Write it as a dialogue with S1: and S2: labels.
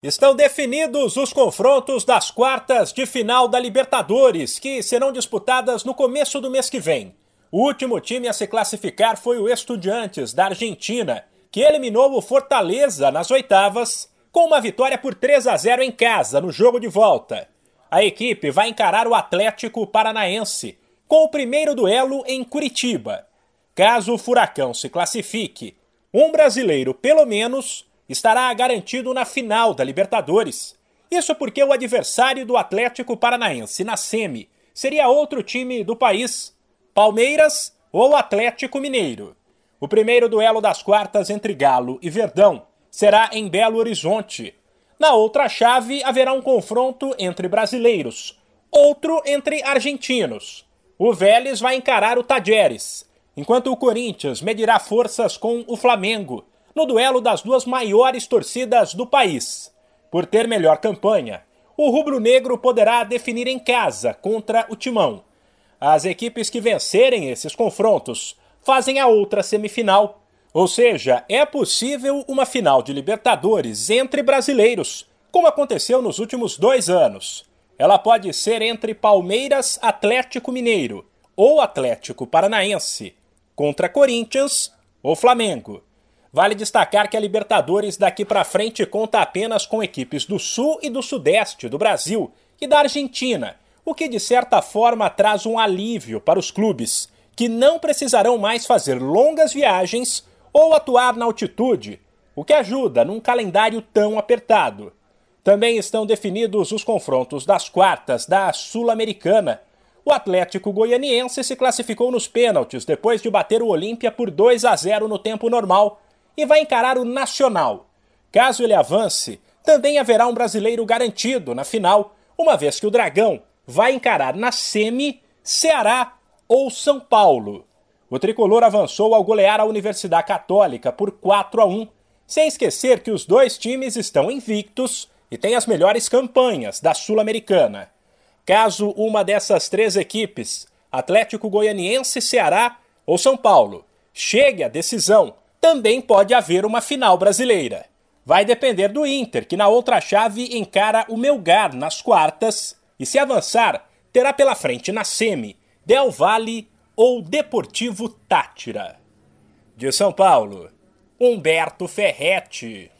S1: Estão definidos os confrontos das quartas de final da Libertadores, que serão disputadas no começo do mês que vem. O último time a se classificar foi o Estudiantes, da Argentina, que eliminou o Fortaleza nas oitavas, com uma vitória por 3 a 0 em casa no jogo de volta. A equipe vai encarar o Atlético Paranaense, com o primeiro duelo em Curitiba. Caso o Furacão se classifique, um brasileiro, pelo menos, estará garantido na final da Libertadores. Isso porque o adversário do Atlético Paranaense na semi seria outro time do país, Palmeiras ou Atlético Mineiro. O primeiro duelo das quartas entre Galo e Verdão será em Belo Horizonte. Na outra chave haverá um confronto entre brasileiros, outro entre argentinos. O Vélez vai encarar o Tajeres, enquanto o Corinthians medirá forças com o Flamengo no duelo das duas maiores torcidas do país. Por ter melhor campanha, o rubro-negro poderá definir em casa contra o Timão. As equipes que vencerem esses confrontos fazem a outra semifinal. Ou seja, é possível uma final de Libertadores entre brasileiros, como aconteceu nos últimos dois anos. Ela pode ser entre Palmeiras, Atlético Mineiro ou Atlético Paranaense, contra Corinthians ou Flamengo. Vale destacar que a Libertadores daqui para frente conta apenas com equipes do Sul e do Sudeste do Brasil e da Argentina, o que de certa forma traz um alívio para os clubes, que não precisarão mais fazer longas viagens ou atuar na altitude, o que ajuda num calendário tão apertado. Também estão definidos os confrontos das quartas da Sul-Americana. O Atlético Goianiense se classificou nos pênaltis depois de bater o Olímpia por 2 a 0 no tempo normal e vai encarar o Nacional. Caso ele avance, também haverá um brasileiro garantido na final, uma vez que o Dragão vai encarar na semi Ceará ou São Paulo. O tricolor avançou ao golear a Universidade Católica por 4 a 1, sem esquecer que os dois times estão invictos e têm as melhores campanhas da Sul-Americana. Caso uma dessas três equipes, Atlético Goianiense, Ceará ou São Paulo, chegue à decisão também pode haver uma final brasileira. Vai depender do Inter, que na outra chave encara o Melgar nas quartas e, se avançar, terá pela frente na semi Del Valle ou Deportivo Tátira. De São Paulo, Humberto Ferretti.